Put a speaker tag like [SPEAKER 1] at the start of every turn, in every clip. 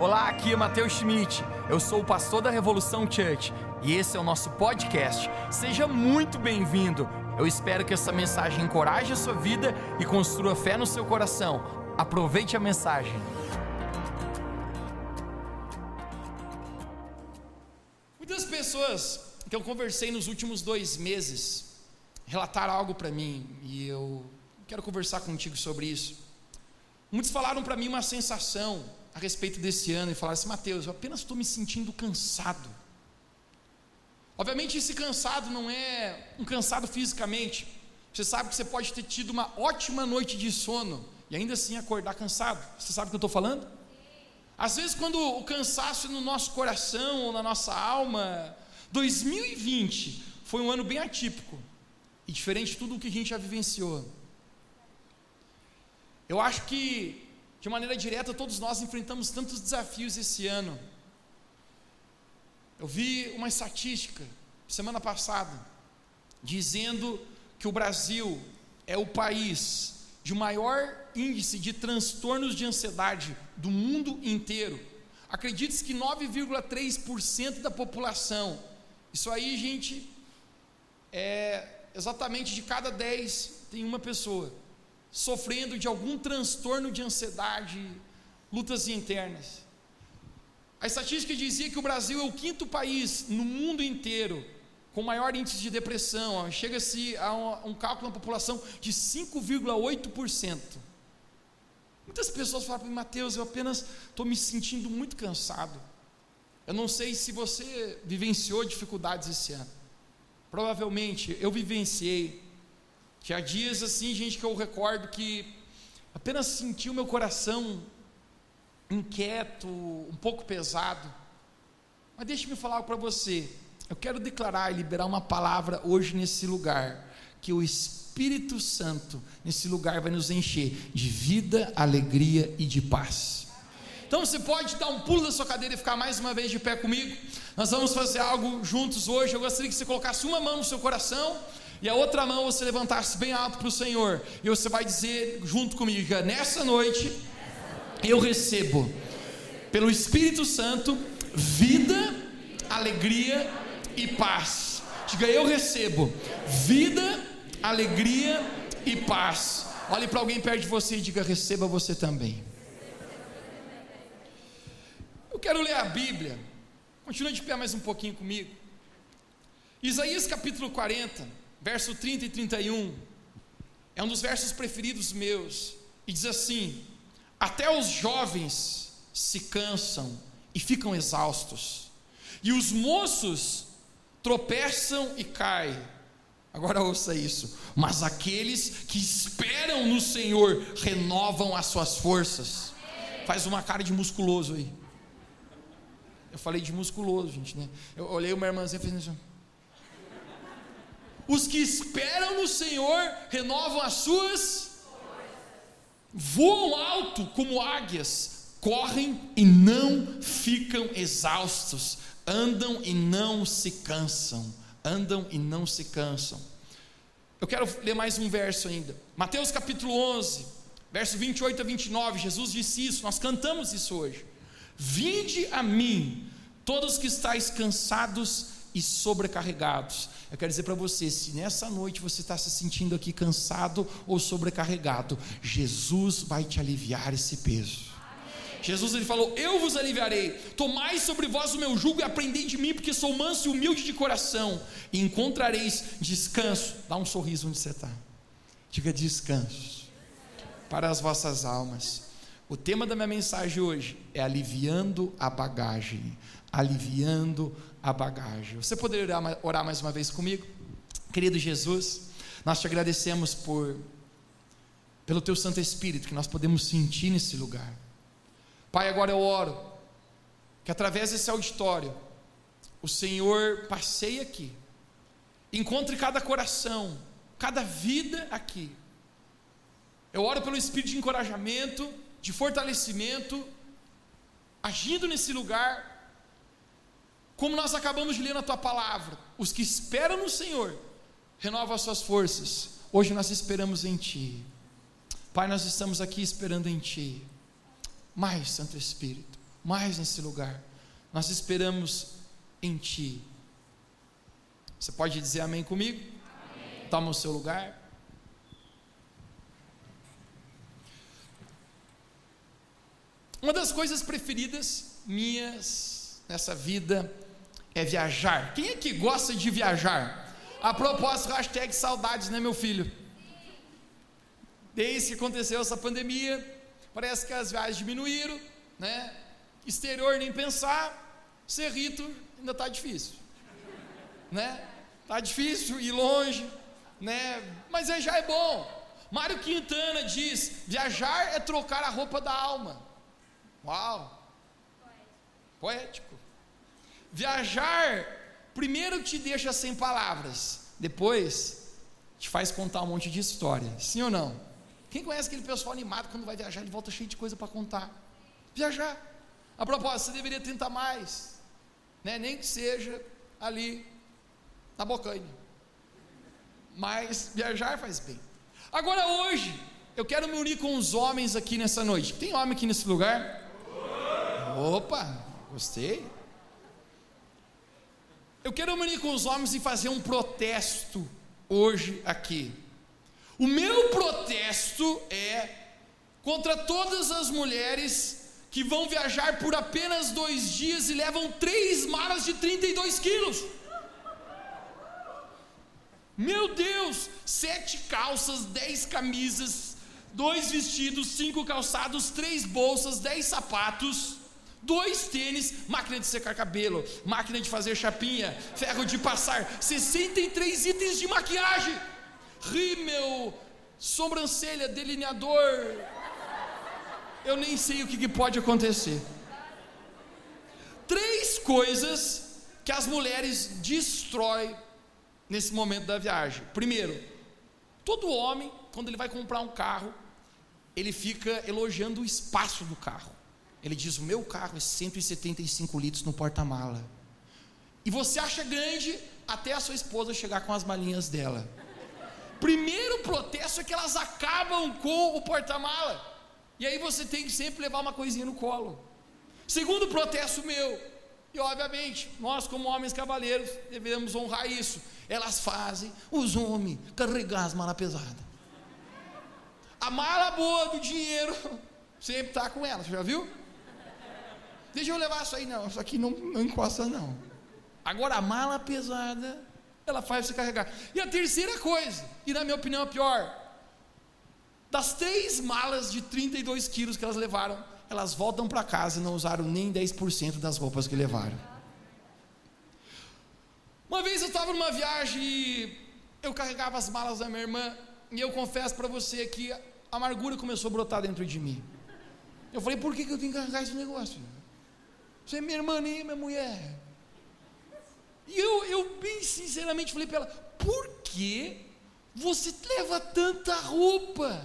[SPEAKER 1] Olá, aqui é Matheus Schmidt. Eu sou o pastor da Revolução Church e esse é o nosso podcast. Seja muito bem-vindo. Eu espero que essa mensagem encoraje a sua vida e construa fé no seu coração. Aproveite a mensagem. Muitas pessoas que eu conversei nos últimos dois meses relataram algo para mim e eu quero conversar contigo sobre isso. Muitos falaram para mim uma sensação a respeito desse ano e falaram assim: Mateus, eu apenas estou me sentindo cansado. Obviamente, esse cansado não é um cansado fisicamente. Você sabe que você pode ter tido uma ótima noite de sono e ainda assim acordar cansado. Você sabe o que eu estou falando? Às vezes, quando o cansaço é no nosso coração ou na nossa alma, 2020 foi um ano bem atípico e diferente de tudo o que a gente já vivenciou. Eu acho que de maneira direta, todos nós enfrentamos tantos desafios esse ano. Eu vi uma estatística semana passada dizendo que o Brasil é o país de maior índice de transtornos de ansiedade do mundo inteiro. Acredite-se que 9,3% da população. Isso aí, gente, é exatamente de cada 10 tem uma pessoa sofrendo de algum transtorno de ansiedade, lutas internas. A estatística dizia que o Brasil é o quinto país no mundo inteiro com maior índice de depressão, chega-se a um, um cálculo na população de 5,8%. Muitas pessoas falam para mim, Mateus, eu apenas estou me sentindo muito cansado. Eu não sei se você vivenciou dificuldades esse ano. Provavelmente eu vivenciei. Tinha dias assim, gente, que eu recordo que apenas senti o meu coração inquieto, um pouco pesado. Mas deixe-me falar para você. Eu quero declarar e liberar uma palavra hoje nesse lugar, que o Espírito Santo nesse lugar vai nos encher de vida, alegria e de paz. Então você pode dar um pulo da sua cadeira e ficar mais uma vez de pé comigo. Nós vamos fazer algo juntos hoje. Eu gostaria que você colocasse uma mão no seu coração e a outra mão você levantasse bem alto para o Senhor, e você vai dizer junto comigo: nessa noite eu recebo, pelo Espírito Santo, vida, alegria e paz. Diga, eu recebo vida, alegria e paz. Olhe para alguém perto de você e diga: receba você também. Eu quero ler a Bíblia. Continua de pé mais um pouquinho comigo. Isaías capítulo 40 verso 30 e 31, é um dos versos preferidos meus, e diz assim: Até os jovens se cansam e ficam exaustos, e os moços tropeçam e caem. Agora ouça isso. Mas aqueles que esperam no Senhor renovam as suas forças. Faz uma cara de musculoso aí. Eu falei de musculoso, gente, né? Eu olhei uma irmãzinha e fiz assim. Os que esperam no Senhor renovam as suas, voam alto como águias, correm e não ficam exaustos, andam e não se cansam, andam e não se cansam. Eu quero ler mais um verso ainda. Mateus capítulo 11, verso 28 a 29. Jesus disse isso, nós cantamos isso hoje. Vinde a mim, todos que estáis cansados e sobrecarregados. Eu quero dizer para você: se nessa noite você está se sentindo aqui cansado ou sobrecarregado, Jesus vai te aliviar esse peso. Jesus ele falou: Eu vos aliviarei. Tomai sobre vós o meu jugo e aprendei de mim, porque sou manso e humilde de coração, e encontrareis descanso. Dá um sorriso onde você está. Diga descanso para as vossas almas. O tema da minha mensagem hoje é aliviando a bagagem. Aliviando a bagagem. Você poderia orar, mais uma vez comigo? Querido Jesus, nós te agradecemos por pelo teu Santo Espírito que nós podemos sentir nesse lugar. Pai, agora eu oro que através desse auditório o Senhor passeie aqui, encontre cada coração, cada vida aqui. Eu oro pelo espírito de encorajamento, de fortalecimento, agindo nesse lugar como nós acabamos de ler na tua palavra, os que esperam no Senhor renovam as suas forças. Hoje nós esperamos em Ti. Pai, nós estamos aqui esperando em Ti. Mais, Santo Espírito, mais nesse lugar. Nós esperamos em Ti. Você pode dizer amém comigo? Amém. Toma o seu lugar. Uma das coisas preferidas minhas nessa vida é viajar. Quem é que gosta de viajar? A propósito, hashtag saudades, né, meu filho? Desde que aconteceu essa pandemia, parece que as viagens diminuíram, né? Exterior nem pensar, Cerrito ainda está difícil, né? Tá difícil ir longe, né? Mas já é bom. Mário Quintana diz: viajar é trocar a roupa da alma. Uau! Poético. Viajar, primeiro te deixa sem palavras, depois te faz contar um monte de história. Sim ou não? Quem conhece aquele pessoal animado quando vai viajar, ele volta cheio de coisa para contar? Viajar. A propósito, você deveria tentar mais, né? nem que seja ali na bocanha. Mas viajar faz bem. Agora hoje, eu quero me unir com os homens aqui nessa noite. Tem homem aqui nesse lugar? Opa, gostei. Eu quero unir com os homens e fazer um protesto hoje aqui. O meu protesto é contra todas as mulheres que vão viajar por apenas dois dias e levam três malas de 32 quilos. Meu Deus, sete calças, dez camisas, dois vestidos, cinco calçados, três bolsas, dez sapatos dois tênis, máquina de secar cabelo, máquina de fazer chapinha, ferro de passar, 63 itens de maquiagem, rímel, sobrancelha, delineador. Eu nem sei o que, que pode acontecer. Três coisas que as mulheres destroem nesse momento da viagem. Primeiro, todo homem, quando ele vai comprar um carro, ele fica elogiando o espaço do carro. Ele diz: O meu carro é 175 litros no porta-mala. E você acha grande até a sua esposa chegar com as malinhas dela. Primeiro protesto é que elas acabam com o porta-mala. E aí você tem que sempre levar uma coisinha no colo. Segundo protesto meu, e obviamente, nós como homens cavaleiros devemos honrar isso. Elas fazem os homens carregar as malas pesadas. A mala boa do dinheiro sempre está com ela, você já viu? Deixa eu levar isso aí, não. Isso aqui não, não encosta, não. Agora a mala pesada, ela faz você carregar. E a terceira coisa, e na minha opinião a pior, das três malas de 32 quilos que elas levaram, elas voltam para casa e não usaram nem 10% das roupas que levaram. Uma vez eu estava numa viagem e eu carregava as malas da minha irmã, e eu confesso para você que a amargura começou a brotar dentro de mim. Eu falei, por que, que eu tenho que carregar esse negócio? Você é minha irmã, nem minha mulher. E eu, eu bem sinceramente falei para ela: por que você leva tanta roupa?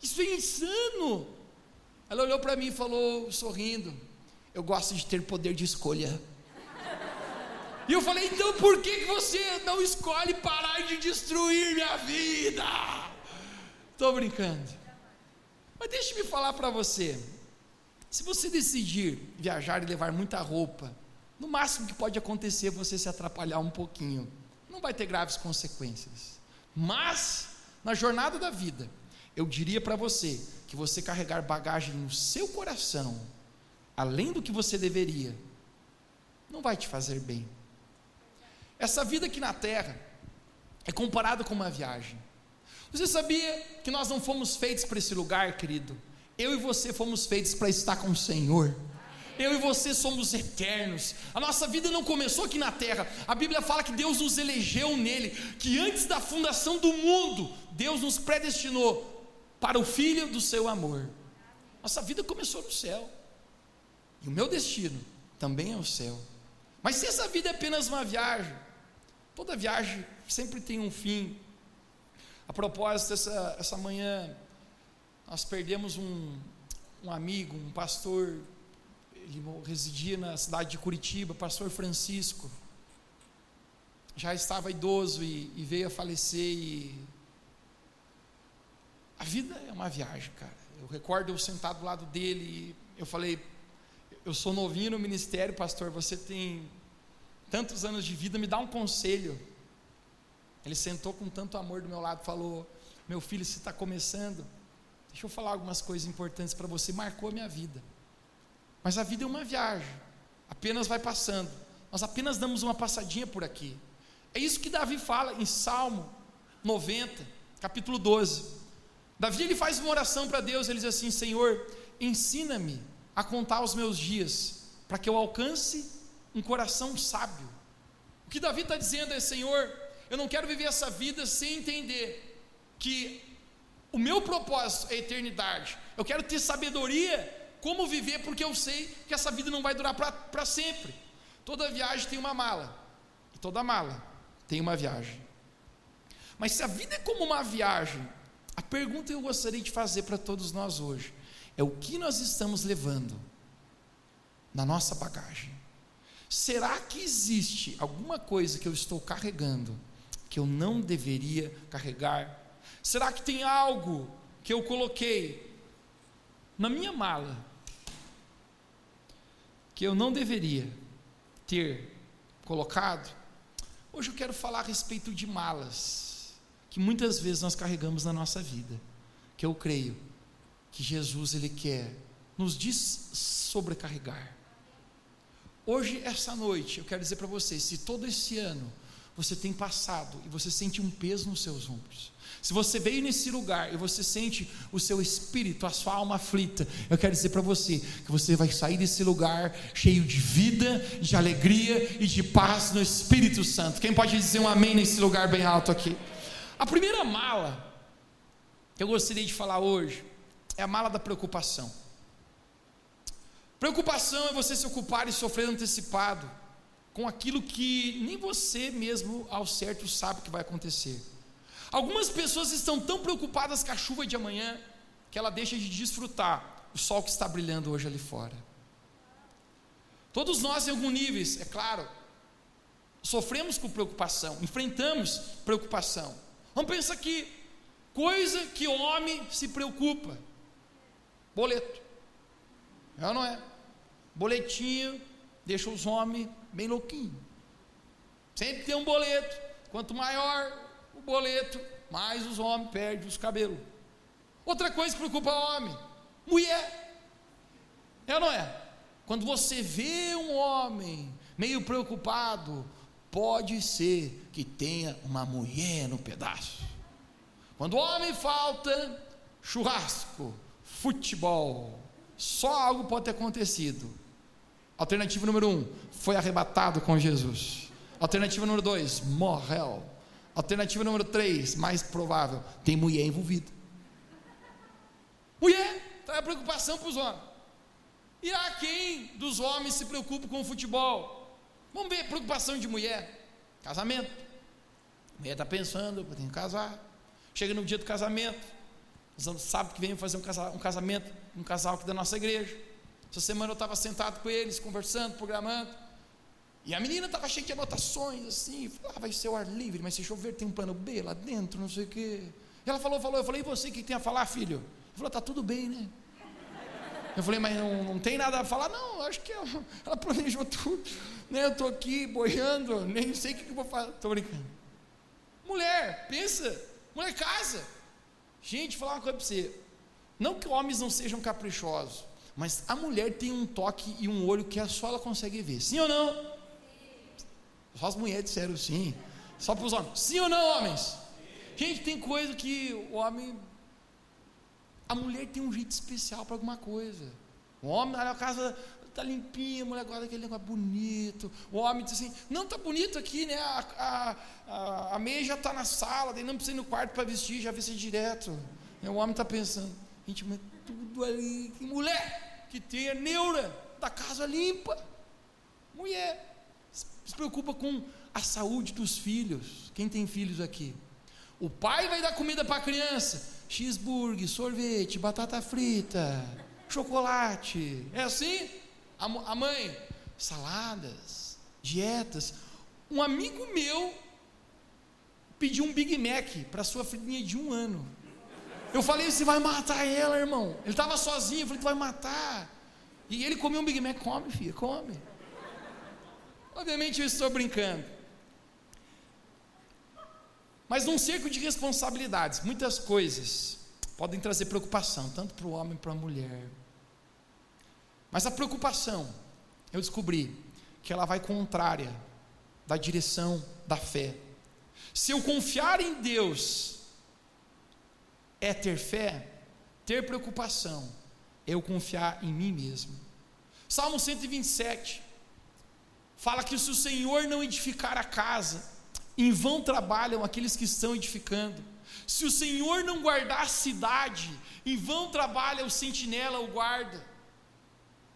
[SPEAKER 1] Isso é insano. Ela olhou para mim e falou, sorrindo: Eu gosto de ter poder de escolha. E eu falei: Então por que você não escolhe parar de destruir minha vida? Estou brincando. Mas deixe-me falar para você. Se você decidir viajar e levar muita roupa, no máximo que pode acontecer é você se atrapalhar um pouquinho. Não vai ter graves consequências. Mas, na jornada da vida, eu diria para você que você carregar bagagem no seu coração, além do que você deveria, não vai te fazer bem. Essa vida aqui na terra é comparada com uma viagem. Você sabia que nós não fomos feitos para esse lugar, querido? Eu e você fomos feitos para estar com o Senhor. Eu e você somos eternos. A nossa vida não começou aqui na terra. A Bíblia fala que Deus nos elegeu nele, que antes da fundação do mundo, Deus nos predestinou para o filho do seu amor. Nossa vida começou no céu. E o meu destino também é o céu. Mas se essa vida é apenas uma viagem, toda viagem sempre tem um fim. A propósito, essa, essa manhã nós perdemos um, um amigo, um pastor, ele residia na cidade de Curitiba, pastor Francisco. Já estava idoso e, e veio a falecer. E... A vida é uma viagem, cara. Eu recordo eu sentado do lado dele e eu falei, eu sou novinho no ministério, pastor, você tem tantos anos de vida, me dá um conselho. Ele sentou com tanto amor do meu lado, falou: Meu filho, você está começando, deixa eu falar algumas coisas importantes para você, marcou a minha vida. Mas a vida é uma viagem, apenas vai passando, nós apenas damos uma passadinha por aqui. É isso que Davi fala em Salmo 90, capítulo 12. Davi ele faz uma oração para Deus, ele diz assim: Senhor, ensina-me a contar os meus dias, para que eu alcance um coração sábio. O que Davi está dizendo é: Senhor, eu não quero viver essa vida sem entender que o meu propósito é eternidade. Eu quero ter sabedoria como viver, porque eu sei que essa vida não vai durar para sempre. Toda viagem tem uma mala, e toda mala tem uma viagem. Mas se a vida é como uma viagem, a pergunta que eu gostaria de fazer para todos nós hoje é o que nós estamos levando na nossa bagagem. Será que existe alguma coisa que eu estou carregando que eu não deveria carregar? Será que tem algo que eu coloquei na minha mala que eu não deveria ter colocado? Hoje eu quero falar a respeito de malas que muitas vezes nós carregamos na nossa vida, que eu creio que Jesus ele quer nos sobrecarregar. Hoje, essa noite, eu quero dizer para você: se todo esse ano você tem passado e você sente um peso nos seus ombros, se você veio nesse lugar e você sente o seu espírito, a sua alma aflita, eu quero dizer para você que você vai sair desse lugar cheio de vida, de alegria e de paz no Espírito Santo. Quem pode dizer um amém nesse lugar bem alto aqui? A primeira mala que eu gostaria de falar hoje é a mala da preocupação. Preocupação é você se ocupar e sofrer antecipado com aquilo que nem você mesmo ao certo sabe que vai acontecer. Algumas pessoas estão tão preocupadas com a chuva de amanhã que ela deixa de desfrutar o sol que está brilhando hoje ali fora. Todos nós, em algum nível, é claro, sofremos com preocupação, enfrentamos preocupação. Vamos pensar aqui, coisa que o homem se preocupa. Boleto. É ou não é? Boletinho deixa os homens bem louquinhos. Sempre tem um boleto. Quanto maior o boleto, mais os homens perdem os cabelos. Outra coisa que preocupa o homem: mulher. É ou não é? Quando você vê um homem meio preocupado, pode ser que tenha uma mulher no pedaço. Quando o homem falta, churrasco futebol. Só algo pode ter acontecido. Alternativa número um, foi arrebatado com Jesus. Alternativa número dois, morreu. Alternativa número três, mais provável, tem mulher envolvida. Mulher, traz preocupação para os homens. E há quem dos homens se preocupa com o futebol? Vamos ver, preocupação de mulher, casamento. A mulher está pensando, eu tenho que casar. Chega no dia do casamento, sábado que vem fazer um casamento, um casal aqui da nossa igreja. Essa semana eu estava sentado com eles, conversando, programando. E a menina estava cheia de anotações, assim, ah, vai ser o ar livre, mas se chover tem um plano B lá dentro, não sei o quê. E ela falou, falou, eu falei, e você, que tem a falar, filho? Ele falou, tá tudo bem, né? Eu falei, mas não, não tem nada a falar? Não, acho que ela, ela planejou tudo. Né? Eu estou aqui boiando, nem sei o que, que eu vou fazer. Estou brincando. Mulher, pensa, mulher casa. Gente, vou falar uma coisa para você. Não que homens não sejam caprichosos, mas a mulher tem um toque e um olho que só ela consegue ver. Sim ou não? Só as mulheres disseram sim. Só para os homens. Sim ou não, homens? Gente, tem coisa que o homem. A mulher tem um jeito especial para alguma coisa. O homem, a casa está limpinha, a mulher guarda aquele negócio bonito. O homem diz assim: não, está bonito aqui, né? A, a, a, a meia já está na sala, daí não precisa ir no quarto para vestir, já vestir direto. O homem está pensando: gente, mas tudo ali, que mulher que tem a neura da casa limpa. Mulher se preocupa com a saúde dos filhos. Quem tem filhos aqui? O pai vai dar comida para a criança: cheeseburger, sorvete, batata frita, chocolate. É assim? A, mãe, saladas, dietas. Um amigo meu pediu um Big Mac para sua filhinha de um ano. Eu falei, você vai matar ela, irmão. Ele estava sozinho, eu falei, tu vai matar. E ele comeu um Big Mac, come, filha, come. Obviamente eu estou brincando. Mas num cerco de responsabilidades, muitas coisas podem trazer preocupação, tanto para o homem para a mulher. Mas a preocupação, eu descobri que ela vai contrária da direção da fé. Se eu confiar em Deus é ter fé, ter preocupação, eu confiar em mim mesmo. Salmo 127 fala que se o Senhor não edificar a casa, em vão trabalham aqueles que estão edificando. Se o Senhor não guardar a cidade, em vão trabalha o sentinela, o guarda.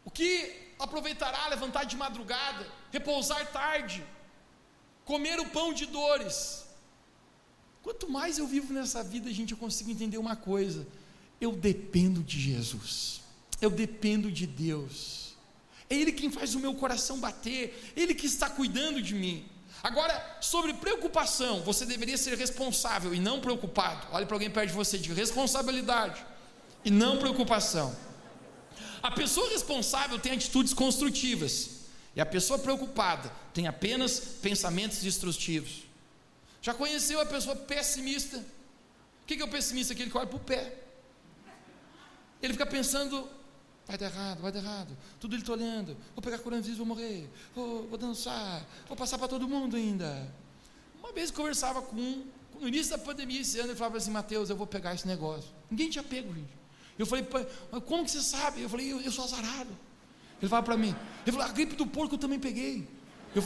[SPEAKER 1] O que aproveitará levantar de madrugada, repousar tarde, comer o pão de dores? Quanto mais eu vivo nessa vida, gente, eu consigo entender uma coisa: eu dependo de Jesus, eu dependo de Deus. É Ele quem faz o meu coração bater, Ele que está cuidando de mim. Agora, sobre preocupação, você deveria ser responsável e não preocupado. Olhe para alguém perto de você, diga responsabilidade e não preocupação. A pessoa responsável tem atitudes construtivas, e a pessoa preocupada tem apenas pensamentos destrutivos. Já conheceu a pessoa pessimista? O que é o pessimista? Aquele que olha para o pé. Ele fica pensando Vai dar errado, vai dar errado. Tudo ele está olhando. Vou pegar coronavírus, vou morrer. Vou, vou dançar. Vou passar para todo mundo ainda. Uma vez conversava com um, no início da pandemia esse ano, ele falava assim: Mateus, eu vou pegar esse negócio. Ninguém tinha pego, gente. Eu falei, como que você sabe? Eu falei, eu, eu sou azarado. Ele falava para mim, ele falou, a gripe do porco eu também peguei. Eu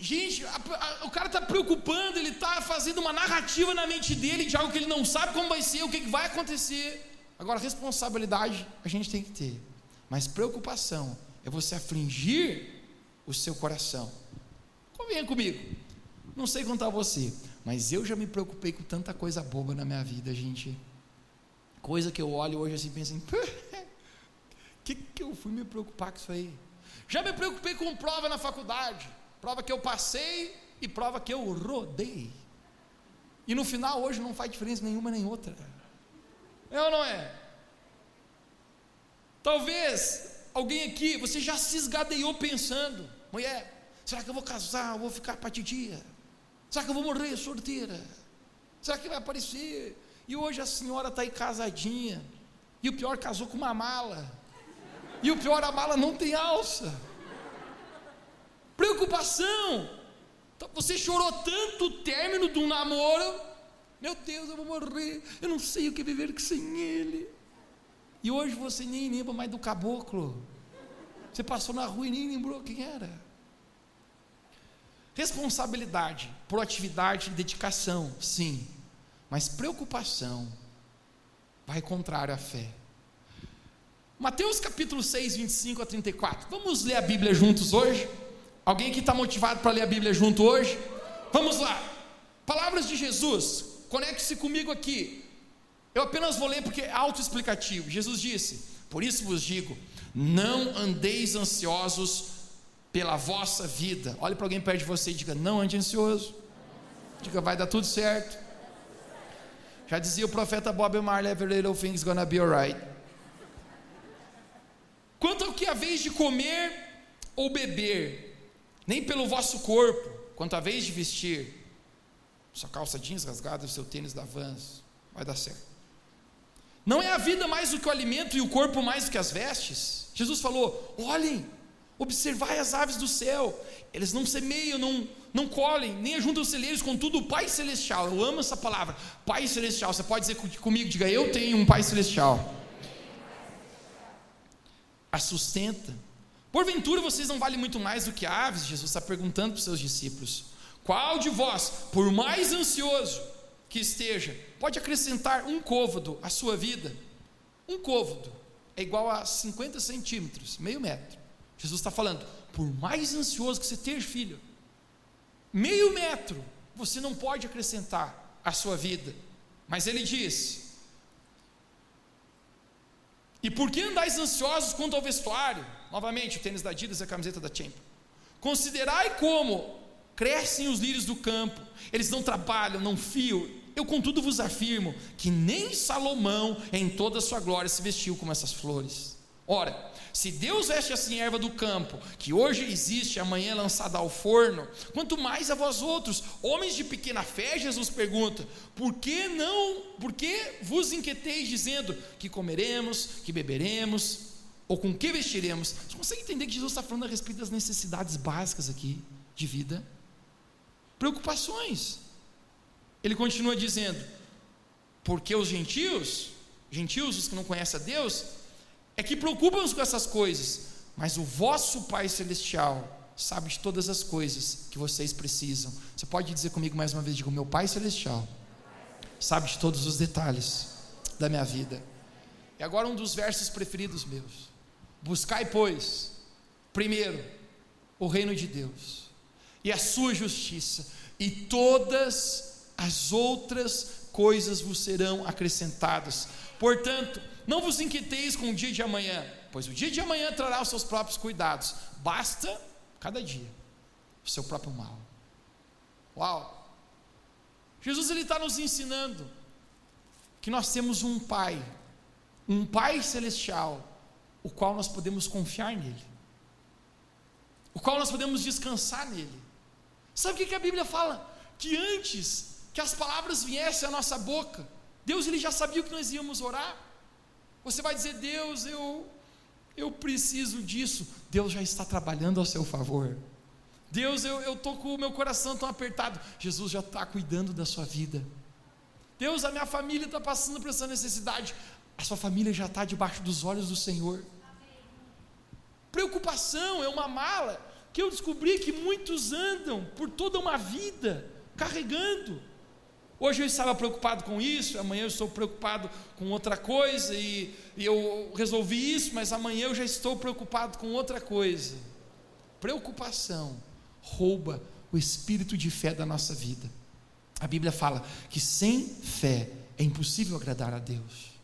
[SPEAKER 1] Gente, a, a, o cara está preocupando, ele está fazendo uma narrativa na mente dele de algo que ele não sabe como vai ser, o que, que vai acontecer. Agora, responsabilidade a gente tem que ter, mas preocupação é você afligir o seu coração. Convenha comigo, não sei contar você, mas eu já me preocupei com tanta coisa boba na minha vida, gente. Coisa que eu olho hoje assim, penso assim, que, que eu fui me preocupar com isso aí? Já me preocupei com prova na faculdade, prova que eu passei e prova que eu rodei. E no final, hoje, não faz diferença nenhuma nem outra. É ou não é? Talvez alguém aqui, você já se esgadeou pensando: mulher, será que eu vou casar? Eu vou ficar para titia? Será que eu vou morrer sorteira? Será que vai aparecer? E hoje a senhora está aí casadinha. E o pior, casou com uma mala. E o pior, a mala não tem alça. Preocupação. Então, você chorou tanto o término de um namoro meu Deus, eu vou morrer. Eu não sei o que viver sem Ele. E hoje você nem lembra mais do caboclo. Você passou na rua e nem lembrou quem era. Responsabilidade, proatividade dedicação, sim. Mas preocupação vai contrário à fé. Mateus capítulo 6, 25 a 34. Vamos ler a Bíblia juntos hoje? Alguém que está motivado para ler a Bíblia junto hoje? Vamos lá. Palavras de Jesus, conecte-se comigo aqui. Eu apenas vou ler porque é autoexplicativo. Jesus disse: Por isso vos digo, não andeis ansiosos pela vossa vida. Olhe para alguém perto de você e diga: Não ande ansioso. Diga: Vai dar tudo certo. Já dizia o profeta Bob Marley: Every little thing's gonna be alright. Quanto ao que a vez de comer ou beber, nem pelo vosso corpo, quanto a vez de vestir, sua calça jeans rasgada, o seu tênis da Vans, vai dar certo. Não é a vida mais do que o alimento e o corpo mais do que as vestes? Jesus falou: olhem, observai as aves do céu, eles não semeiam, não, não colhem, nem ajuntam celeiros, contudo o Pai Celestial, eu amo essa palavra, Pai Celestial, você pode dizer comigo, diga, eu tenho um Pai Celestial, a sustenta, porventura vocês não valem muito mais do que aves? Jesus está perguntando para os seus discípulos, qual de vós, por mais ansioso que esteja, pode acrescentar um côvado à sua vida? Um côvado é igual a 50 centímetros, meio metro. Jesus está falando, por mais ansioso que você esteja, filho, meio metro você não pode acrescentar à sua vida. Mas ele diz: E por que andais ansiosos quanto ao vestuário? Novamente, o tênis da Adidas e a camiseta da Champions. Considerai como crescem os lírios do campo, eles não trabalham, não fiam. Eu, contudo, vos afirmo que nem Salomão, em toda a sua glória, se vestiu como essas flores. Ora, se Deus veste assim a erva do campo, que hoje existe, amanhã é lançada ao forno, quanto mais a vós outros, homens de pequena fé, Jesus pergunta: por que não, por que vos inquieteis dizendo que comeremos, que beberemos, ou com que vestiremos? Você consegue entender que Jesus está falando a respeito das necessidades básicas aqui de vida? Preocupações. Ele continua dizendo: porque os gentios, gentios, os que não conhecem a Deus, é que preocupam-se com essas coisas, mas o vosso Pai Celestial sabe de todas as coisas que vocês precisam. Você pode dizer comigo mais uma vez: digo, meu Pai Celestial sabe de todos os detalhes da minha vida. E agora um dos versos preferidos meus. Buscai, pois, primeiro o reino de Deus e a sua justiça, e todas as outras coisas vos serão acrescentadas. Portanto, não vos inquieteis com o dia de amanhã, pois o dia de amanhã trará os seus próprios cuidados. Basta cada dia o seu próprio mal. Uau! Jesus ele está nos ensinando que nós temos um Pai, um Pai celestial, o qual nós podemos confiar nele, o qual nós podemos descansar nele. Sabe o que a Bíblia fala? Que antes que as palavras viessem à nossa boca, Deus ele já sabia o que nós íamos orar. Você vai dizer, Deus, eu, eu preciso disso. Deus já está trabalhando ao seu favor. Deus, eu estou com o meu coração tão apertado. Jesus já está cuidando da sua vida. Deus, a minha família está passando por essa necessidade. A sua família já está debaixo dos olhos do Senhor. Preocupação é uma mala que eu descobri que muitos andam por toda uma vida carregando. Hoje eu estava preocupado com isso, amanhã eu estou preocupado com outra coisa, e, e, eu resolvi isso, mas amanhã eu já estou preocupado com outra coisa. Preocupação rouba o espírito de fé da nossa vida. A Bíblia fala que sem fé é impossível agradar a Deus.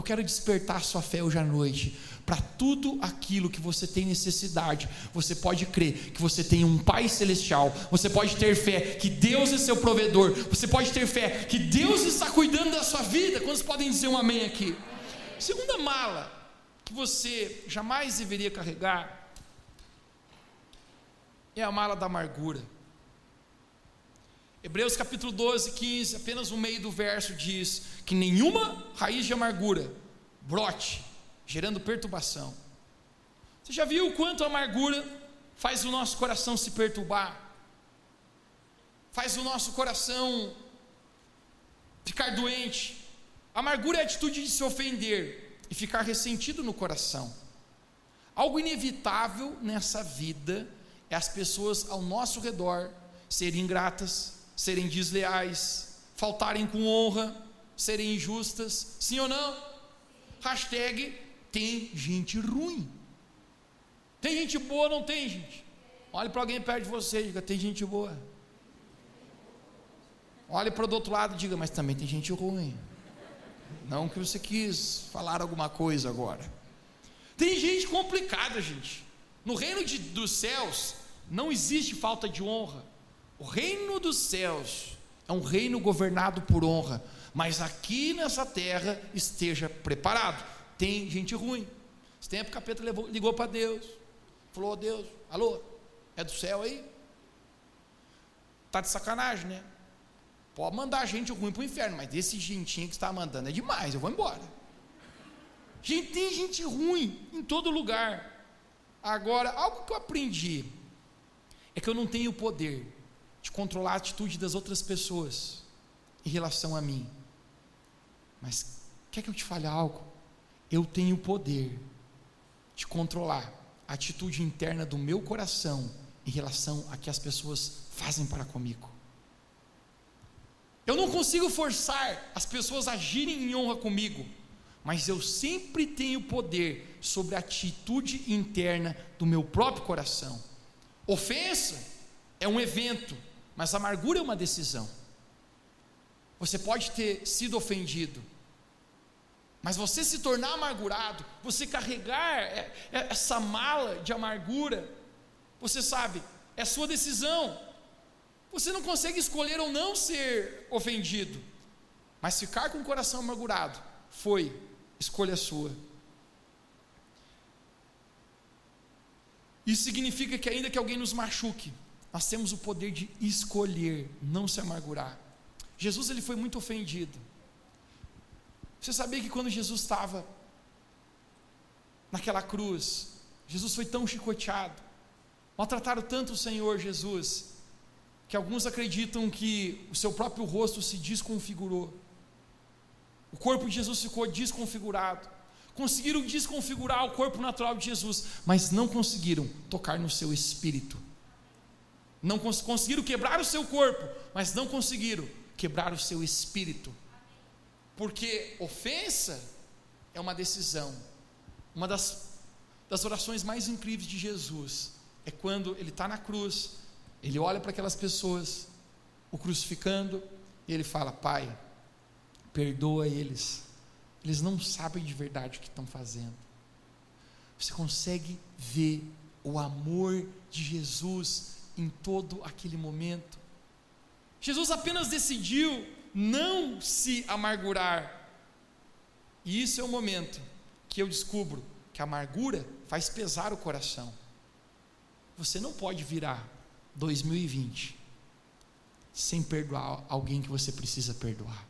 [SPEAKER 1] Eu quero despertar sua fé hoje à noite, para tudo aquilo que você tem necessidade. Você pode crer que você tem um Pai Celestial, você pode ter fé que Deus é seu provedor, você pode ter fé que Deus está cuidando da sua vida. Quantos podem dizer um amém aqui? Segunda mala que você jamais deveria carregar é a mala da amargura. Hebreus capítulo 12, 15, apenas o meio do verso diz que nenhuma raiz de amargura brote, gerando perturbação. Você já viu o quanto a amargura faz o nosso coração se perturbar? Faz o nosso coração ficar doente. A amargura é a atitude de se ofender e ficar ressentido no coração. Algo inevitável nessa vida é as pessoas ao nosso redor serem ingratas, serem desleais, faltarem com honra, serem injustas, sim ou não? Hashtag tem gente ruim. Tem gente boa, não tem gente? Olhe para alguém perto de você e diga: tem gente boa. Olhe para o outro lado e diga: mas também tem gente ruim. Não que você quis falar alguma coisa agora. Tem gente complicada, gente. No reino de, dos céus não existe falta de honra. O reino dos céus é um reino governado por honra, mas aqui nessa terra esteja preparado. Tem gente ruim. Esse tempo o capeta levou, ligou para Deus, falou: Deus, alô, é do céu aí? Tá de sacanagem, né? Pode mandar gente ruim para o inferno, mas desse gentinho que está mandando é demais, eu vou embora. Gente, tem gente ruim em todo lugar. Agora, algo que eu aprendi é que eu não tenho poder de controlar a atitude das outras pessoas em relação a mim. Mas quer que eu te fale algo? Eu tenho o poder de controlar a atitude interna do meu coração em relação a que as pessoas fazem para comigo. Eu não consigo forçar as pessoas a agirem em honra comigo, mas eu sempre tenho poder sobre a atitude interna do meu próprio coração. Ofensa é um evento, mas amargura é uma decisão. Você pode ter sido ofendido, mas você se tornar amargurado, você carregar é, é, essa mala de amargura, você sabe, é sua decisão. Você não consegue escolher ou não ser ofendido, Mas ficar com o coração amargurado foi escolha sua. Isso significa que, ainda que alguém nos machuque, nós temos o poder de escolher não se amargurar. Jesus ele foi muito ofendido. Você sabia que quando Jesus estava naquela cruz, Jesus foi tão chicoteado, maltrataram tanto o Senhor Jesus, que alguns acreditam que o seu próprio rosto se desconfigurou. O corpo de Jesus ficou desconfigurado. Conseguiram desconfigurar o corpo natural de Jesus, mas não conseguiram tocar no seu espírito. Não cons conseguiram quebrar o seu corpo, mas não conseguiram quebrar o seu espírito. Porque ofensa é uma decisão. Uma das, das orações mais incríveis de Jesus é quando ele está na cruz, ele olha para aquelas pessoas, o crucificando, e ele fala: Pai, perdoa eles, eles não sabem de verdade o que estão fazendo. Você consegue ver o amor de Jesus em todo aquele momento. Jesus apenas decidiu não se amargurar. E isso é o momento que eu descubro que a amargura faz pesar o coração. Você não pode virar 2020 sem perdoar alguém que você precisa perdoar.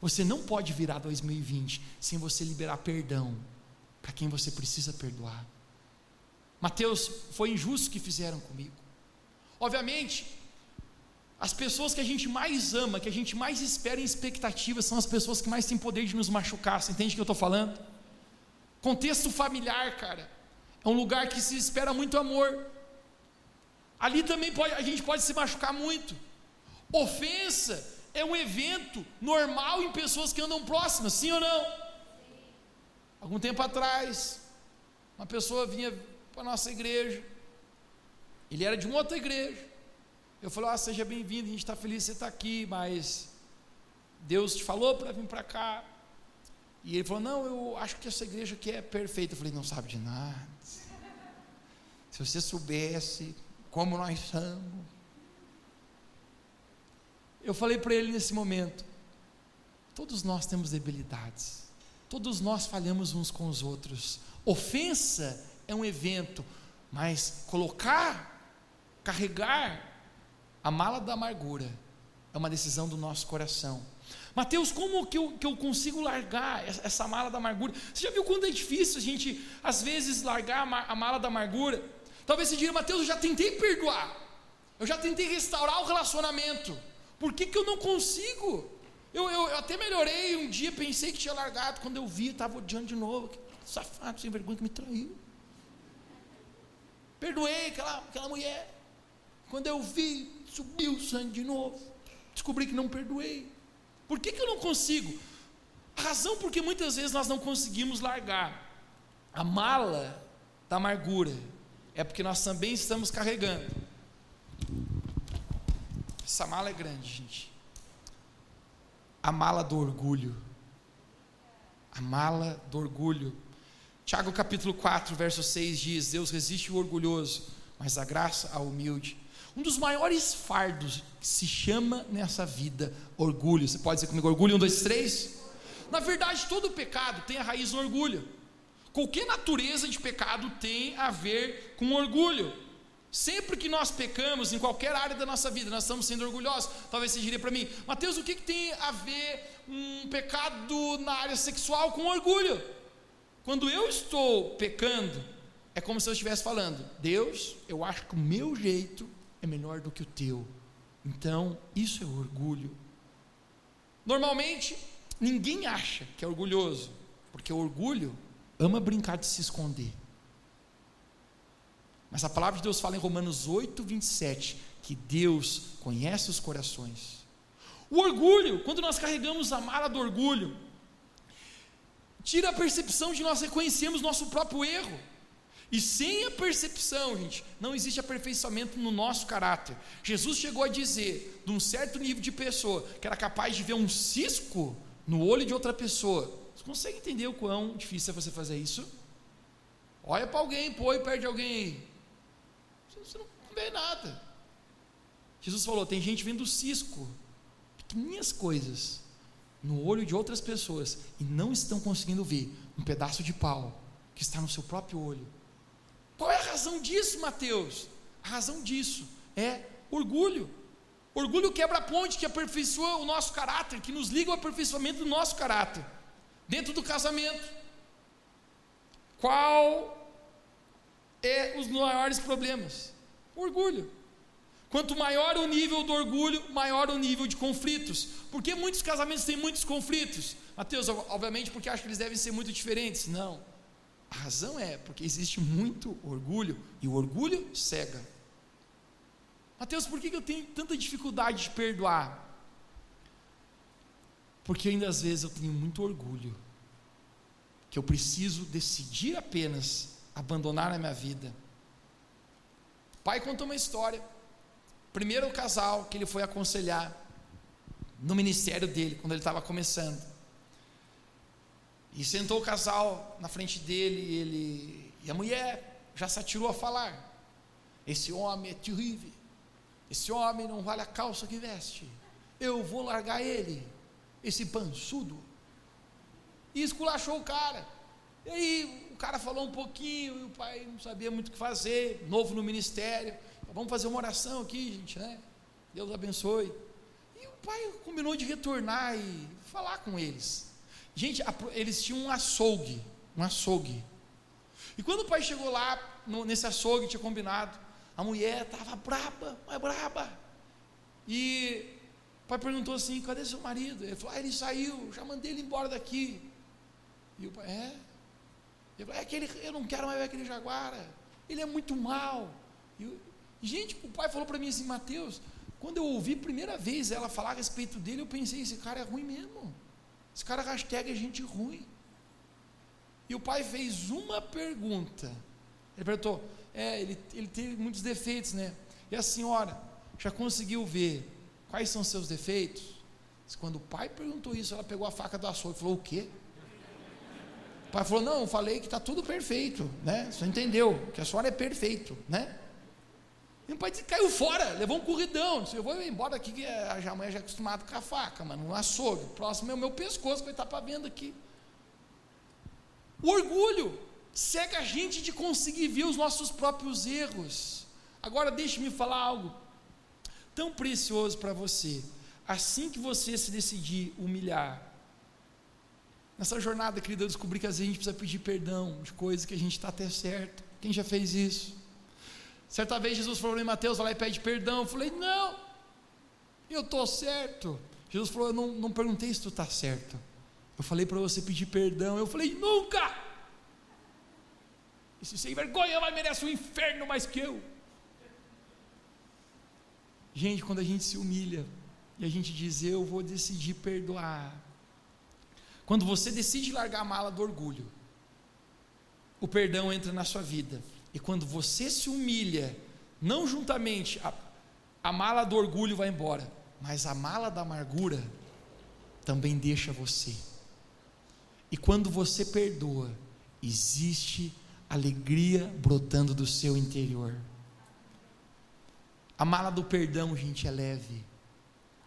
[SPEAKER 1] Você não pode virar 2020 sem você liberar perdão para quem você precisa perdoar. Mateus, foi injusto o que fizeram comigo. Obviamente, as pessoas que a gente mais ama, que a gente mais espera em expectativa, são as pessoas que mais têm poder de nos machucar. Você entende o que eu estou falando? Contexto familiar, cara, é um lugar que se espera muito amor. Ali também pode, a gente pode se machucar muito. Ofensa é um evento normal em pessoas que andam próximas, sim ou não? Algum tempo atrás, uma pessoa vinha para a nossa igreja, ele era de uma outra igreja. Eu falei: ah, seja bem-vindo, a gente está feliz que você está aqui, mas Deus te falou para vir para cá. E ele falou: não, eu acho que essa igreja aqui é perfeita. Eu falei: não sabe de nada. Se você soubesse como nós somos. Eu falei para ele nesse momento: todos nós temos debilidades, todos nós falhamos uns com os outros. Ofensa é um evento, mas colocar, carregar a mala da amargura é uma decisão do nosso coração. Mateus, como que eu, que eu consigo largar essa mala da amargura? Você já viu quando é difícil a gente, às vezes, largar a mala da amargura? Talvez você diga, Mateus, eu já tentei perdoar, eu já tentei restaurar o relacionamento, por que, que eu não consigo? Eu, eu, eu até melhorei um dia, pensei que tinha largado, quando eu vi, estava odiando de novo, que safado, sem vergonha que me traiu. Perdoei aquela, aquela mulher, quando eu vi, subiu o sangue de novo, descobri que não perdoei. Por que, que eu não consigo? A razão porque muitas vezes nós não conseguimos largar a mala da amargura é porque nós também estamos carregando. Essa mala é grande, gente. A mala do orgulho. A mala do orgulho. Tiago capítulo 4, verso 6 diz: Deus resiste o orgulhoso, mas a graça ao humilde. Um dos maiores fardos que se chama nessa vida orgulho. Você pode dizer comigo orgulho? Um, dois, três? Na verdade, todo pecado tem a raiz no orgulho. Qualquer natureza de pecado tem a ver com orgulho. Sempre que nós pecamos, em qualquer área da nossa vida, nós estamos sendo orgulhosos. Talvez você diria para mim, Mateus, o que, que tem a ver um pecado na área sexual com orgulho? Quando eu estou pecando, é como se eu estivesse falando: Deus, eu acho que o meu jeito é melhor do que o teu. Então, isso é orgulho. Normalmente, ninguém acha que é orgulhoso, porque o orgulho ama brincar de se esconder. Mas a palavra de Deus fala em Romanos 8, 27, que Deus conhece os corações. O orgulho, quando nós carregamos a mala do orgulho, tira a percepção de nós reconhecermos nosso próprio erro. E sem a percepção, gente, não existe aperfeiçoamento no nosso caráter. Jesus chegou a dizer, de um certo nível de pessoa, que era capaz de ver um cisco no olho de outra pessoa, você consegue entender o quão difícil é você fazer isso? Olha para alguém, põe perto de alguém. Você não vê nada. Jesus falou: tem gente vendo cisco, pequenininhas coisas, no olho de outras pessoas e não estão conseguindo ver um pedaço de pau que está no seu próprio olho. Razão disso, Mateus? A razão disso é orgulho. Orgulho quebra a ponte que aperfeiçoa o nosso caráter, que nos liga ao aperfeiçoamento do nosso caráter, dentro do casamento. Qual é os maiores problemas? Orgulho. Quanto maior o nível do orgulho, maior o nível de conflitos. Por que muitos casamentos têm muitos conflitos? Mateus, obviamente, porque acho que eles devem ser muito diferentes. Não. A razão é porque existe muito orgulho e o orgulho cega. Mateus, por que eu tenho tanta dificuldade de perdoar? Porque ainda às vezes eu tenho muito orgulho, que eu preciso decidir apenas abandonar a minha vida. O pai contou uma história Primeiro o casal que ele foi aconselhar no ministério dele, quando ele estava começando. E sentou o casal na frente dele e, ele, e a mulher já se atirou a falar. Esse homem é terrível. Esse homem não vale a calça que veste. Eu vou largar ele, esse pançudo. E esculachou o cara. E aí o cara falou um pouquinho, e o pai não sabia muito o que fazer, novo no ministério. Vamos fazer uma oração aqui, gente, né? Deus abençoe. E o pai combinou de retornar e falar com eles. Gente, eles tinham um açougue, um açougue. E quando o pai chegou lá, no, nesse açougue, tinha combinado, a mulher estava braba, mas braba. E o pai perguntou assim: cadê seu marido? Ele falou: ah, ele saiu, já mandei ele embora daqui. E o pai, é? Ele falou: é aquele, eu não quero mais ver aquele jaguara, ele é muito mal. E, Gente, o pai falou para mim assim, Mateus, quando eu ouvi a primeira vez ela falar a respeito dele, eu pensei, esse cara é ruim mesmo. Esse cara hashtag é gente ruim. E o pai fez uma pergunta. Ele perguntou, é, ele, ele teve muitos defeitos, né? E a senhora já conseguiu ver quais são seus defeitos? Quando o pai perguntou isso, ela pegou a faca do açougue e falou, o quê? O pai falou, não, eu falei que está tudo perfeito, né? Você entendeu, que a senhora é perfeito, né? O pai disse, caiu fora, levou um corridão. Disse, eu vou embora aqui, que a Jamãe já é acostumado com a faca, mano, um açougue. O próximo é o meu pescoço, que está para venda aqui. O orgulho cega a gente de conseguir ver os nossos próprios erros. Agora deixe-me falar algo tão precioso para você. Assim que você se decidir humilhar, nessa jornada, querida, eu descobri que às vezes a gente precisa pedir perdão de coisas que a gente está até certo. Quem já fez isso? Certa vez Jesus falou em Mateus, vai lá e pede perdão. Eu falei, não, eu estou certo. Jesus falou, eu não, não perguntei se tu está certo. Eu falei para você pedir perdão. Eu falei, nunca! Esse sem vergonha vai merecer o um inferno mais que eu. Gente, quando a gente se humilha e a gente diz, eu vou decidir perdoar. Quando você decide largar a mala do orgulho, o perdão entra na sua vida. E quando você se humilha, não juntamente, a, a mala do orgulho vai embora, mas a mala da amargura também deixa você. E quando você perdoa, existe alegria brotando do seu interior. A mala do perdão, gente, é leve.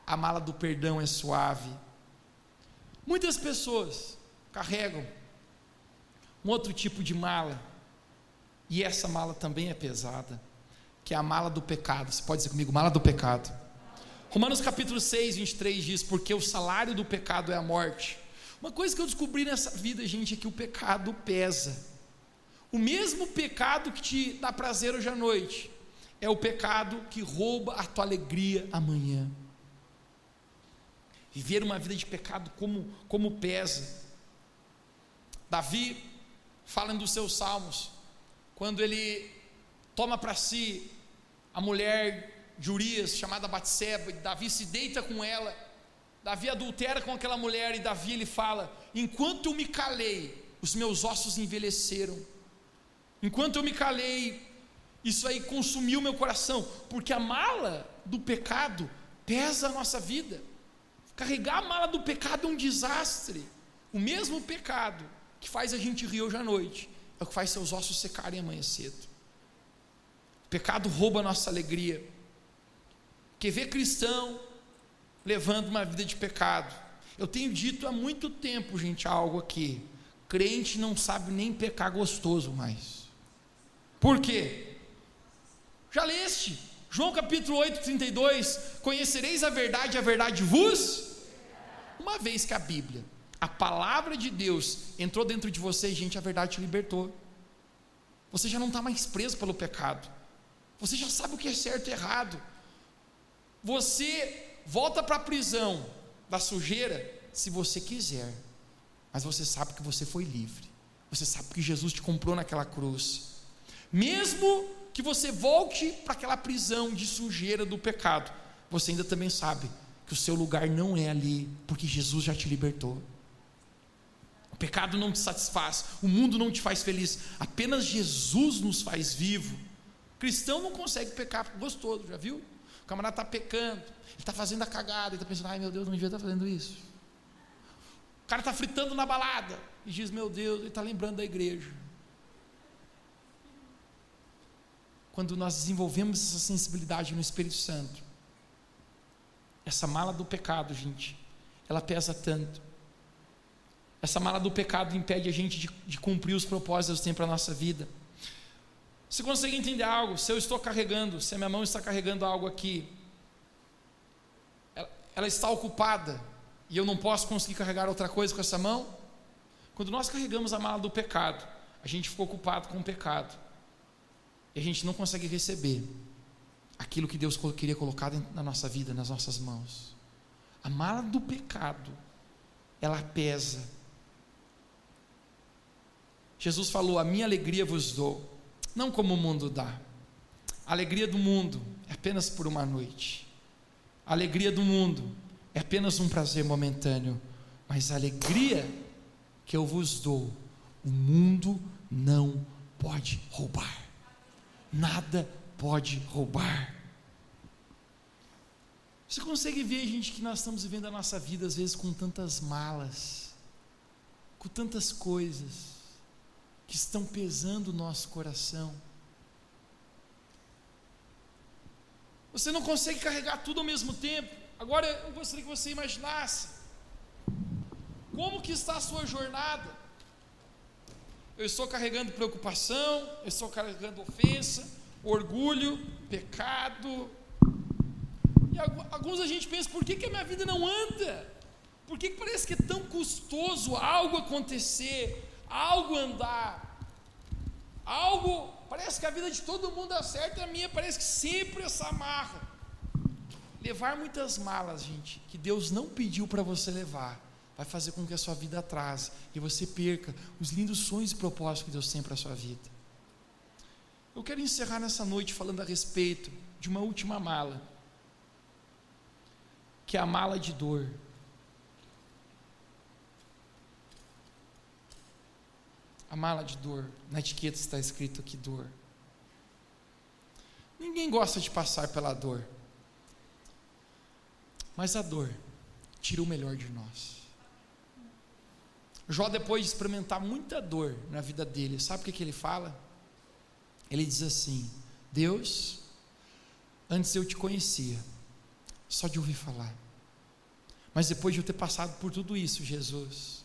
[SPEAKER 1] A mala do perdão é suave. Muitas pessoas carregam um outro tipo de mala e essa mala também é pesada, que é a mala do pecado. Você pode dizer comigo, mala do pecado. Romanos capítulo 6, 23 diz: Porque o salário do pecado é a morte. Uma coisa que eu descobri nessa vida, gente, é que o pecado pesa. O mesmo pecado que te dá prazer hoje à noite, é o pecado que rouba a tua alegria amanhã. Viver uma vida de pecado como, como pesa. Davi, falando dos seus salmos, quando ele toma para si a mulher de Urias, chamada Batseba, e Davi se deita com ela, Davi adultera com aquela mulher, e Davi ele fala: Enquanto eu me calei, os meus ossos envelheceram, enquanto eu me calei, isso aí consumiu meu coração, porque a mala do pecado pesa a nossa vida. Carregar a mala do pecado é um desastre. O mesmo pecado que faz a gente rir hoje à noite é o que faz seus ossos secarem amanhã cedo. O pecado rouba a nossa alegria. Quer ver cristão levando uma vida de pecado Eu tenho dito há muito tempo, gente, algo aqui. Crente não sabe nem pecar gostoso mais. Por quê? Já leste? João capítulo 8, 32. Conhecereis a verdade, a verdade vos. Uma vez que a Bíblia, a palavra de Deus, entrou dentro de você, gente, a verdade te libertou. Você já não está mais preso pelo pecado. Você já sabe o que é certo e errado. Você volta para a prisão da sujeira se você quiser, mas você sabe que você foi livre. Você sabe que Jesus te comprou naquela cruz. Mesmo que você volte para aquela prisão de sujeira do pecado, você ainda também sabe que o seu lugar não é ali, porque Jesus já te libertou. Pecado não te satisfaz, o mundo não te faz feliz, apenas Jesus nos faz vivo. O cristão não consegue pecar gostoso, já viu? O camarada está pecando, ele está fazendo a cagada, ele está pensando, ai meu Deus, não devia estar tá fazendo isso. O cara está fritando na balada e diz, meu Deus, ele está lembrando da igreja. Quando nós desenvolvemos essa sensibilidade no Espírito Santo, essa mala do pecado, gente, ela pesa tanto. Essa mala do pecado impede a gente de, de cumprir os propósitos que tem para a nossa vida. Você consegue entender algo? Se eu estou carregando, se a minha mão está carregando algo aqui, ela, ela está ocupada e eu não posso conseguir carregar outra coisa com essa mão? Quando nós carregamos a mala do pecado, a gente ficou ocupado com o pecado e a gente não consegue receber aquilo que Deus queria colocar na nossa vida, nas nossas mãos. A mala do pecado, ela pesa. Jesus falou: A minha alegria vos dou não como o mundo dá. A alegria do mundo é apenas por uma noite. A alegria do mundo é apenas um prazer momentâneo, mas a alegria que eu vos dou, o mundo não pode roubar. Nada pode roubar. Você consegue ver, gente, que nós estamos vivendo a nossa vida às vezes com tantas malas, com tantas coisas que estão pesando o nosso coração. Você não consegue carregar tudo ao mesmo tempo. Agora eu gostaria que você imaginasse como que está a sua jornada. Eu estou carregando preocupação, eu estou carregando ofensa, orgulho, pecado. E alguns a gente pensa, por que, que a minha vida não anda? Por que, que parece que é tão custoso algo acontecer, algo andar, algo, parece que a vida de todo mundo dá certo e a minha parece que sempre essa amarra. Levar muitas malas, gente, que Deus não pediu para você levar, vai fazer com que a sua vida atrase e você perca os lindos sonhos e propósitos que Deus tem para a sua vida. Eu quero encerrar nessa noite falando a respeito de uma última mala, que é a mala de dor. A mala de dor. Na etiqueta está escrito aqui dor. Ninguém gosta de passar pela dor. Mas a dor tira o melhor de nós. Jó, depois de experimentar muita dor na vida dele, sabe o que, que ele fala? Ele diz assim: Deus, antes eu te conhecia, só de ouvir falar. Mas depois de eu ter passado por tudo isso, Jesus,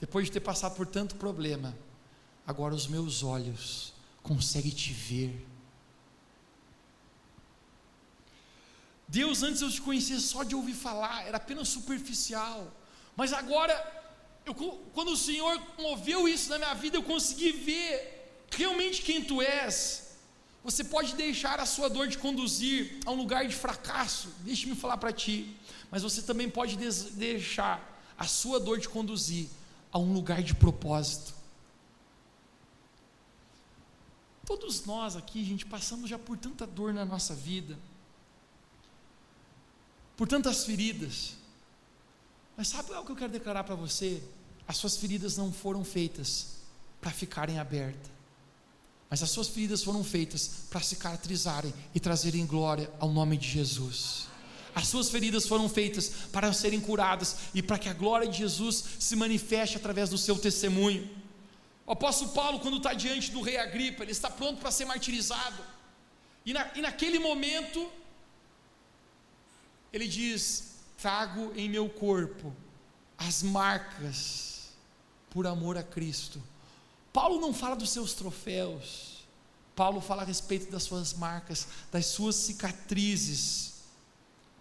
[SPEAKER 1] depois de ter passado por tanto problema, agora os meus olhos conseguem te ver. Deus, antes eu te conhecia só de ouvir falar, era apenas superficial. Mas agora, eu, quando o Senhor moveu isso na minha vida, eu consegui ver realmente quem tu és. Você pode deixar a sua dor de conduzir a um lugar de fracasso, deixe-me falar para ti. Mas você também pode deixar a sua dor de conduzir a um lugar de propósito. Todos nós aqui, gente, passamos já por tanta dor na nossa vida, por tantas feridas. Mas sabe o que eu quero declarar para você? As suas feridas não foram feitas para ficarem abertas, mas as suas feridas foram feitas para cicatrizarem e trazerem glória ao nome de Jesus. As suas feridas foram feitas para serem curadas e para que a glória de Jesus se manifeste através do seu testemunho. O apóstolo Paulo, quando está diante do rei Agripa, ele está pronto para ser martirizado. E, na, e naquele momento, ele diz: Trago em meu corpo as marcas por amor a Cristo. Paulo não fala dos seus troféus, Paulo fala a respeito das suas marcas, das suas cicatrizes,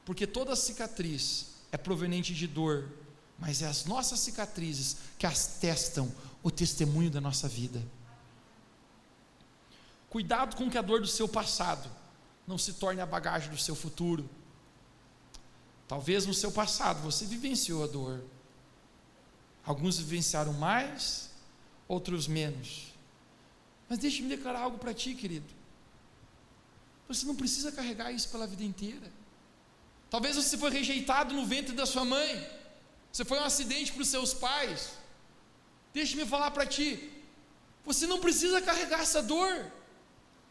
[SPEAKER 1] porque toda cicatriz é proveniente de dor, mas é as nossas cicatrizes que atestam o testemunho da nossa vida. Cuidado com que a dor do seu passado não se torne a bagagem do seu futuro. Talvez no seu passado você vivenciou a dor. Alguns vivenciaram mais, outros menos. Mas deixe-me declarar algo para ti, querido. Você não precisa carregar isso pela vida inteira. Talvez você foi rejeitado no ventre da sua mãe. Você foi um acidente para os seus pais. Deixe-me falar para ti. Você não precisa carregar essa dor.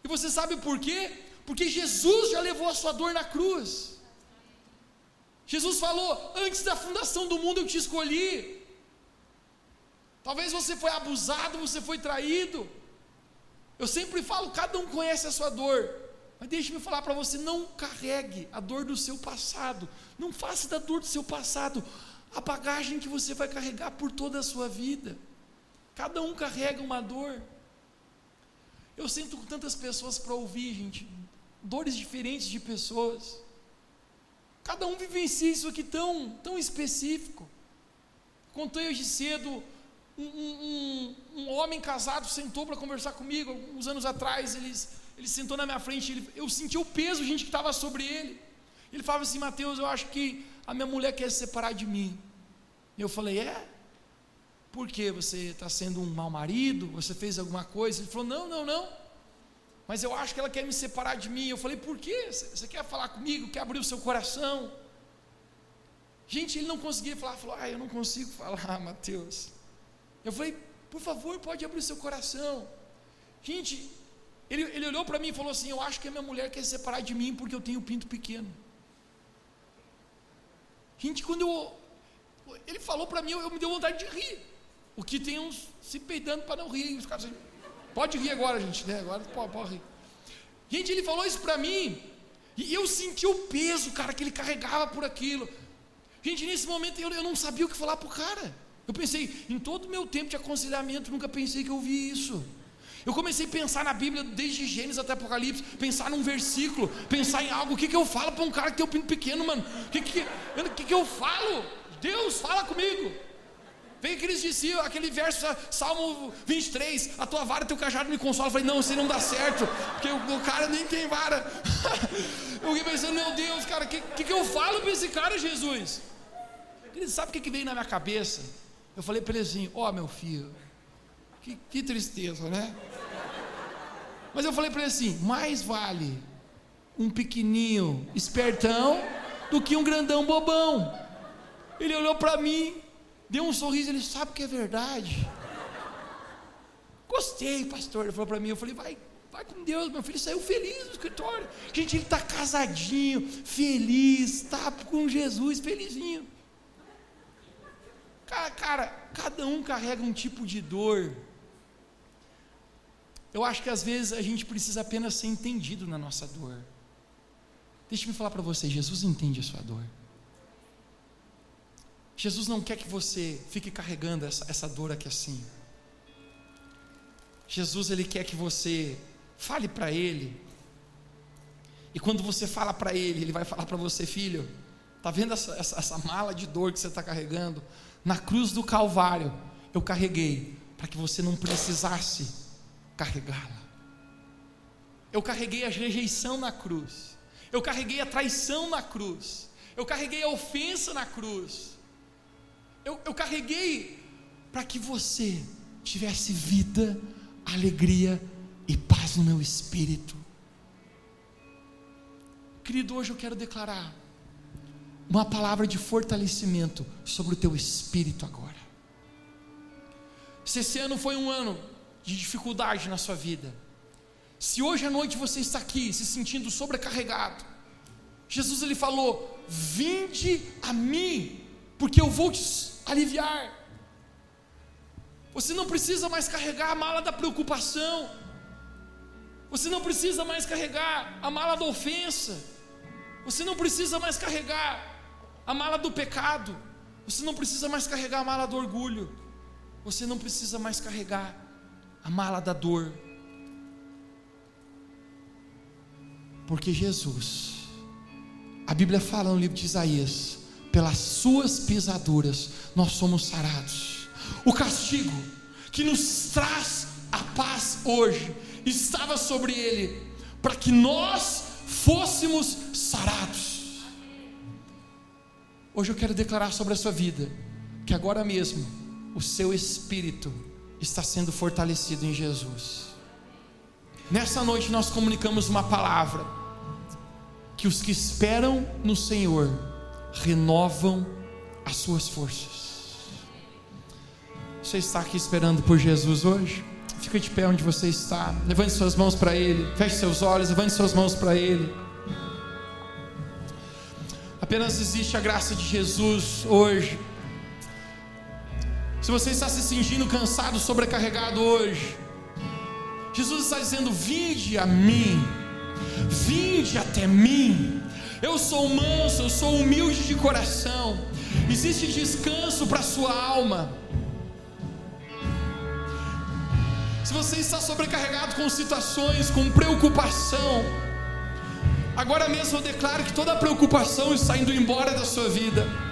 [SPEAKER 1] E você sabe por quê? Porque Jesus já levou a sua dor na cruz. Jesus falou: Antes da fundação do mundo eu te escolhi. Talvez você foi abusado, você foi traído. Eu sempre falo: cada um conhece a sua dor. Mas deixe-me falar para você: não carregue a dor do seu passado. Não faça da dor do seu passado a bagagem que você vai carregar por toda a sua vida. Cada um carrega uma dor. Eu sinto tantas pessoas para ouvir, gente, dores diferentes de pessoas. Cada um vivencia isso aqui tão, tão específico. Contei hoje cedo, um, um, um homem casado sentou para conversar comigo, alguns anos atrás, ele, ele sentou na minha frente, ele, eu senti o peso, gente, que estava sobre ele. Ele falava assim, Mateus, eu acho que a minha mulher quer se separar de mim. E eu falei, é? Porque você está sendo um mau marido? Você fez alguma coisa? Ele falou: Não, não, não. Mas eu acho que ela quer me separar de mim. Eu falei: Por quê? Você quer falar comigo? Quer abrir o seu coração? Gente, ele não conseguia falar. Falou: Ah, eu não consigo falar, Mateus. Eu falei: Por favor, pode abrir o seu coração. Gente, ele, ele olhou para mim e falou assim: Eu acho que a minha mulher quer se separar de mim porque eu tenho pinto pequeno. Gente, quando eu, ele falou para mim, eu, eu me deu vontade de rir. O que tem uns se peidando para não rir. Os caras assim, pode rir agora, gente, né? Agora pode, pode rir. Gente, ele falou isso para mim. E eu senti o peso, cara, que ele carregava por aquilo. Gente, nesse momento eu, eu não sabia o que falar para o cara. Eu pensei, em todo o meu tempo de aconselhamento, nunca pensei que eu ouvi isso. Eu comecei a pensar na Bíblia, desde Gênesis até Apocalipse, pensar num versículo, pensar em algo. O que, que eu falo para um cara que tem o um pinto pequeno, mano? O que, que, que, que eu falo? Deus, fala comigo. Vem aqueles discípulos, aquele verso, Salmo 23, a tua vara e teu cajado me consola. Eu falei, não, isso não dá certo, porque o, o cara nem tem vara. eu fiquei pensando, meu Deus, cara, o que, que, que, eu falo para esse cara, Jesus? Ele sabe o que, que veio na minha cabeça? Eu falei para ele assim, ó oh, meu filho, que, que tristeza, né? Mas eu falei para ele assim, mais vale um pequenininho espertão do que um grandão bobão. Ele olhou para mim, deu um sorriso, ele sabe que é verdade. Gostei, pastor. Ele falou para mim, eu falei, vai, vai com Deus, meu filho saiu feliz do escritório. Gente, ele está casadinho, feliz, está com Jesus, felizinho. Cara, cara, cada um carrega um tipo de dor. Eu acho que às vezes a gente precisa apenas ser entendido na nossa dor. Deixa-me falar para você, Jesus entende a sua dor. Jesus não quer que você fique carregando essa, essa dor aqui assim. Jesus ele quer que você fale para ele. E quando você fala para ele, ele vai falar para você, filho, tá vendo essa, essa, essa mala de dor que você está carregando? Na cruz do Calvário eu carreguei para que você não precisasse carregá-la. Eu carreguei a rejeição na cruz. Eu carreguei a traição na cruz. Eu carreguei a ofensa na cruz eu, eu carreguei para que você tivesse vida, alegria e paz no meu espírito. Querido, hoje eu quero declarar uma palavra de fortalecimento sobre o teu espírito agora. Se esse ano foi um ano de dificuldade na sua vida, se hoje à noite você está aqui se sentindo sobrecarregado, Jesus ele falou: Vinde a mim, porque eu vou te aliviar. Você não precisa mais carregar a mala da preocupação. Você não precisa mais carregar a mala da ofensa. Você não precisa mais carregar a mala do pecado. Você não precisa mais carregar a mala do orgulho. Você não precisa mais carregar a mala da dor. Porque Jesus, a Bíblia fala no livro de Isaías, pelas suas pisaduras nós somos sarados. O castigo que nos traz a paz hoje estava sobre ele, para que nós fôssemos sarados. Hoje eu quero declarar sobre a sua vida que agora mesmo o seu espírito está sendo fortalecido em Jesus. Nessa noite nós comunicamos uma palavra que os que esperam no Senhor renovam as suas forças. Você está aqui esperando por Jesus hoje? Fica de pé onde você está. Levante suas mãos para Ele. Feche seus olhos. Levante suas mãos para Ele. Apenas existe a graça de Jesus hoje. Se você está se sentindo cansado, sobrecarregado hoje, Jesus está dizendo: Vinde a mim, vinde até mim. Eu sou manso, eu sou humilde de coração. Existe descanso para a sua alma. Se você está sobrecarregado com situações, com preocupação, agora mesmo eu declaro que toda preocupação está indo embora da sua vida.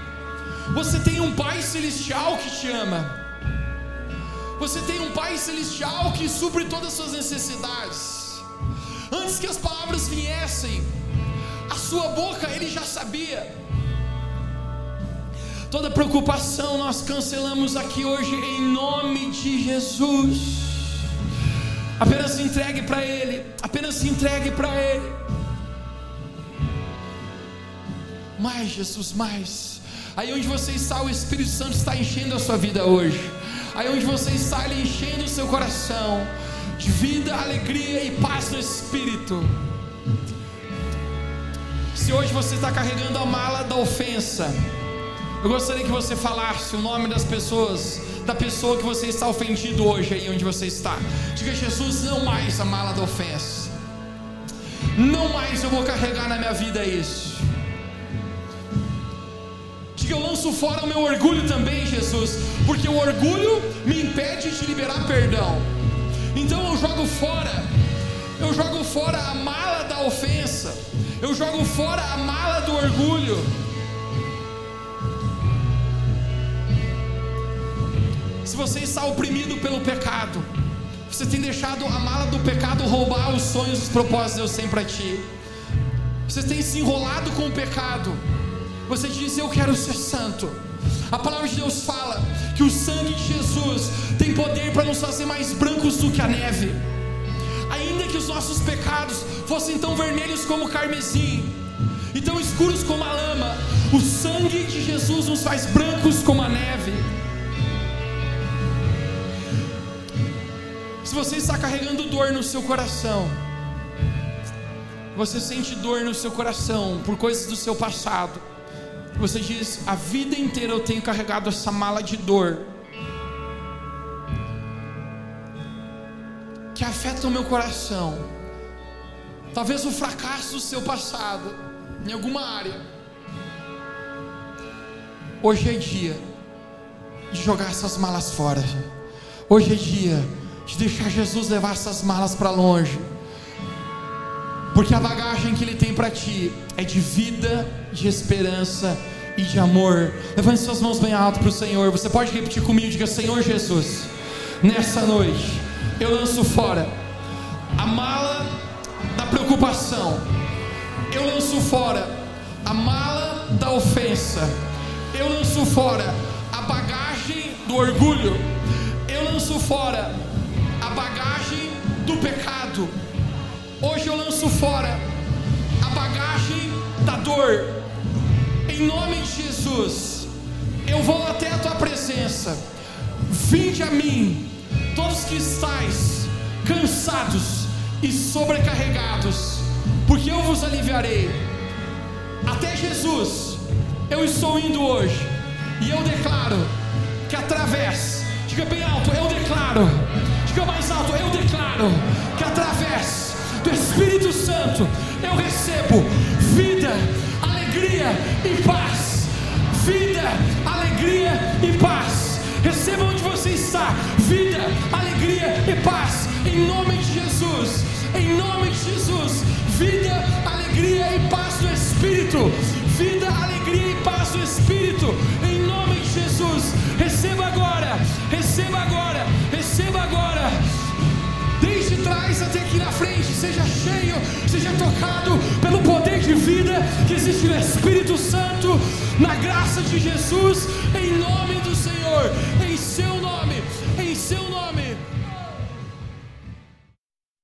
[SPEAKER 1] Você tem um Pai Celestial que te ama. Você tem um Pai Celestial que supre todas as suas necessidades. Antes que as palavras viessem, a sua boca ele já sabia. Toda preocupação nós cancelamos aqui hoje em nome de Jesus. Apenas se entregue para Ele. Apenas se entregue para Ele. Mais, Jesus, mais. Aí onde você está, o Espírito Santo está enchendo a sua vida hoje. Aí onde você está, Ele enchendo o seu coração de vida, alegria e paz no Espírito. Se hoje você está carregando a mala da ofensa, eu gostaria que você falasse o nome das pessoas da pessoa que você está ofendido hoje, aí onde você está. Diga, Jesus, não mais a mala da ofensa. Não mais eu vou carregar na minha vida isso. Diga, eu lanço fora o meu orgulho também, Jesus, porque o orgulho me impede de liberar perdão. Então eu jogo fora, eu jogo fora a mala da ofensa, eu jogo fora a mala do orgulho. Se você está oprimido pelo pecado, você tem deixado a mala do pecado roubar os sonhos, os propósitos de Deus tem para ti. Você tem se enrolado com o pecado. Você diz: Eu quero ser santo. A palavra de Deus fala que o sangue de Jesus tem poder para nos fazer mais brancos do que a neve. Ainda que os nossos pecados fossem tão vermelhos como o carmesim e tão escuros como a lama, o sangue de Jesus nos faz brancos como a neve. Se você está carregando dor no seu coração, você sente dor no seu coração por coisas do seu passado, você diz: a vida inteira eu tenho carregado essa mala de dor, que afeta o meu coração. Talvez o fracasso do seu passado, em alguma área. Hoje é dia de jogar essas malas fora. Hoje é dia de deixar Jesus levar essas malas para longe. Porque a bagagem que Ele tem para ti é de vida, de esperança e de amor. Levante suas mãos bem alto para o Senhor. Você pode repetir comigo: diga, Senhor Jesus, nessa noite eu lanço fora a mala da preocupação, eu lanço fora a mala da ofensa, eu lanço fora a bagagem do orgulho, eu lanço fora bagagem do pecado. Hoje eu lanço fora a bagagem da dor. Em nome de Jesus, eu vou até a tua presença. Vinde a mim, todos que estáis cansados e sobrecarregados, porque eu vos aliviarei. Até Jesus, eu estou indo hoje, e eu declaro que através, diga bem alto, eu declaro Diga mais alto, eu declaro que através do Espírito Santo eu recebo vida, alegria e paz. Vida, alegria e paz. Receba onde você está, vida, alegria e paz, em nome de Jesus, em nome de Jesus, vida, alegria e paz do Espírito, vida, alegria e paz do Espírito, em nome de Jesus. Receba agora, receba agora, receba agora que aqui na frente seja cheio, seja tocado pelo poder de vida que existe no Espírito Santo, na graça de Jesus, em nome do Senhor, em seu nome, em seu nome.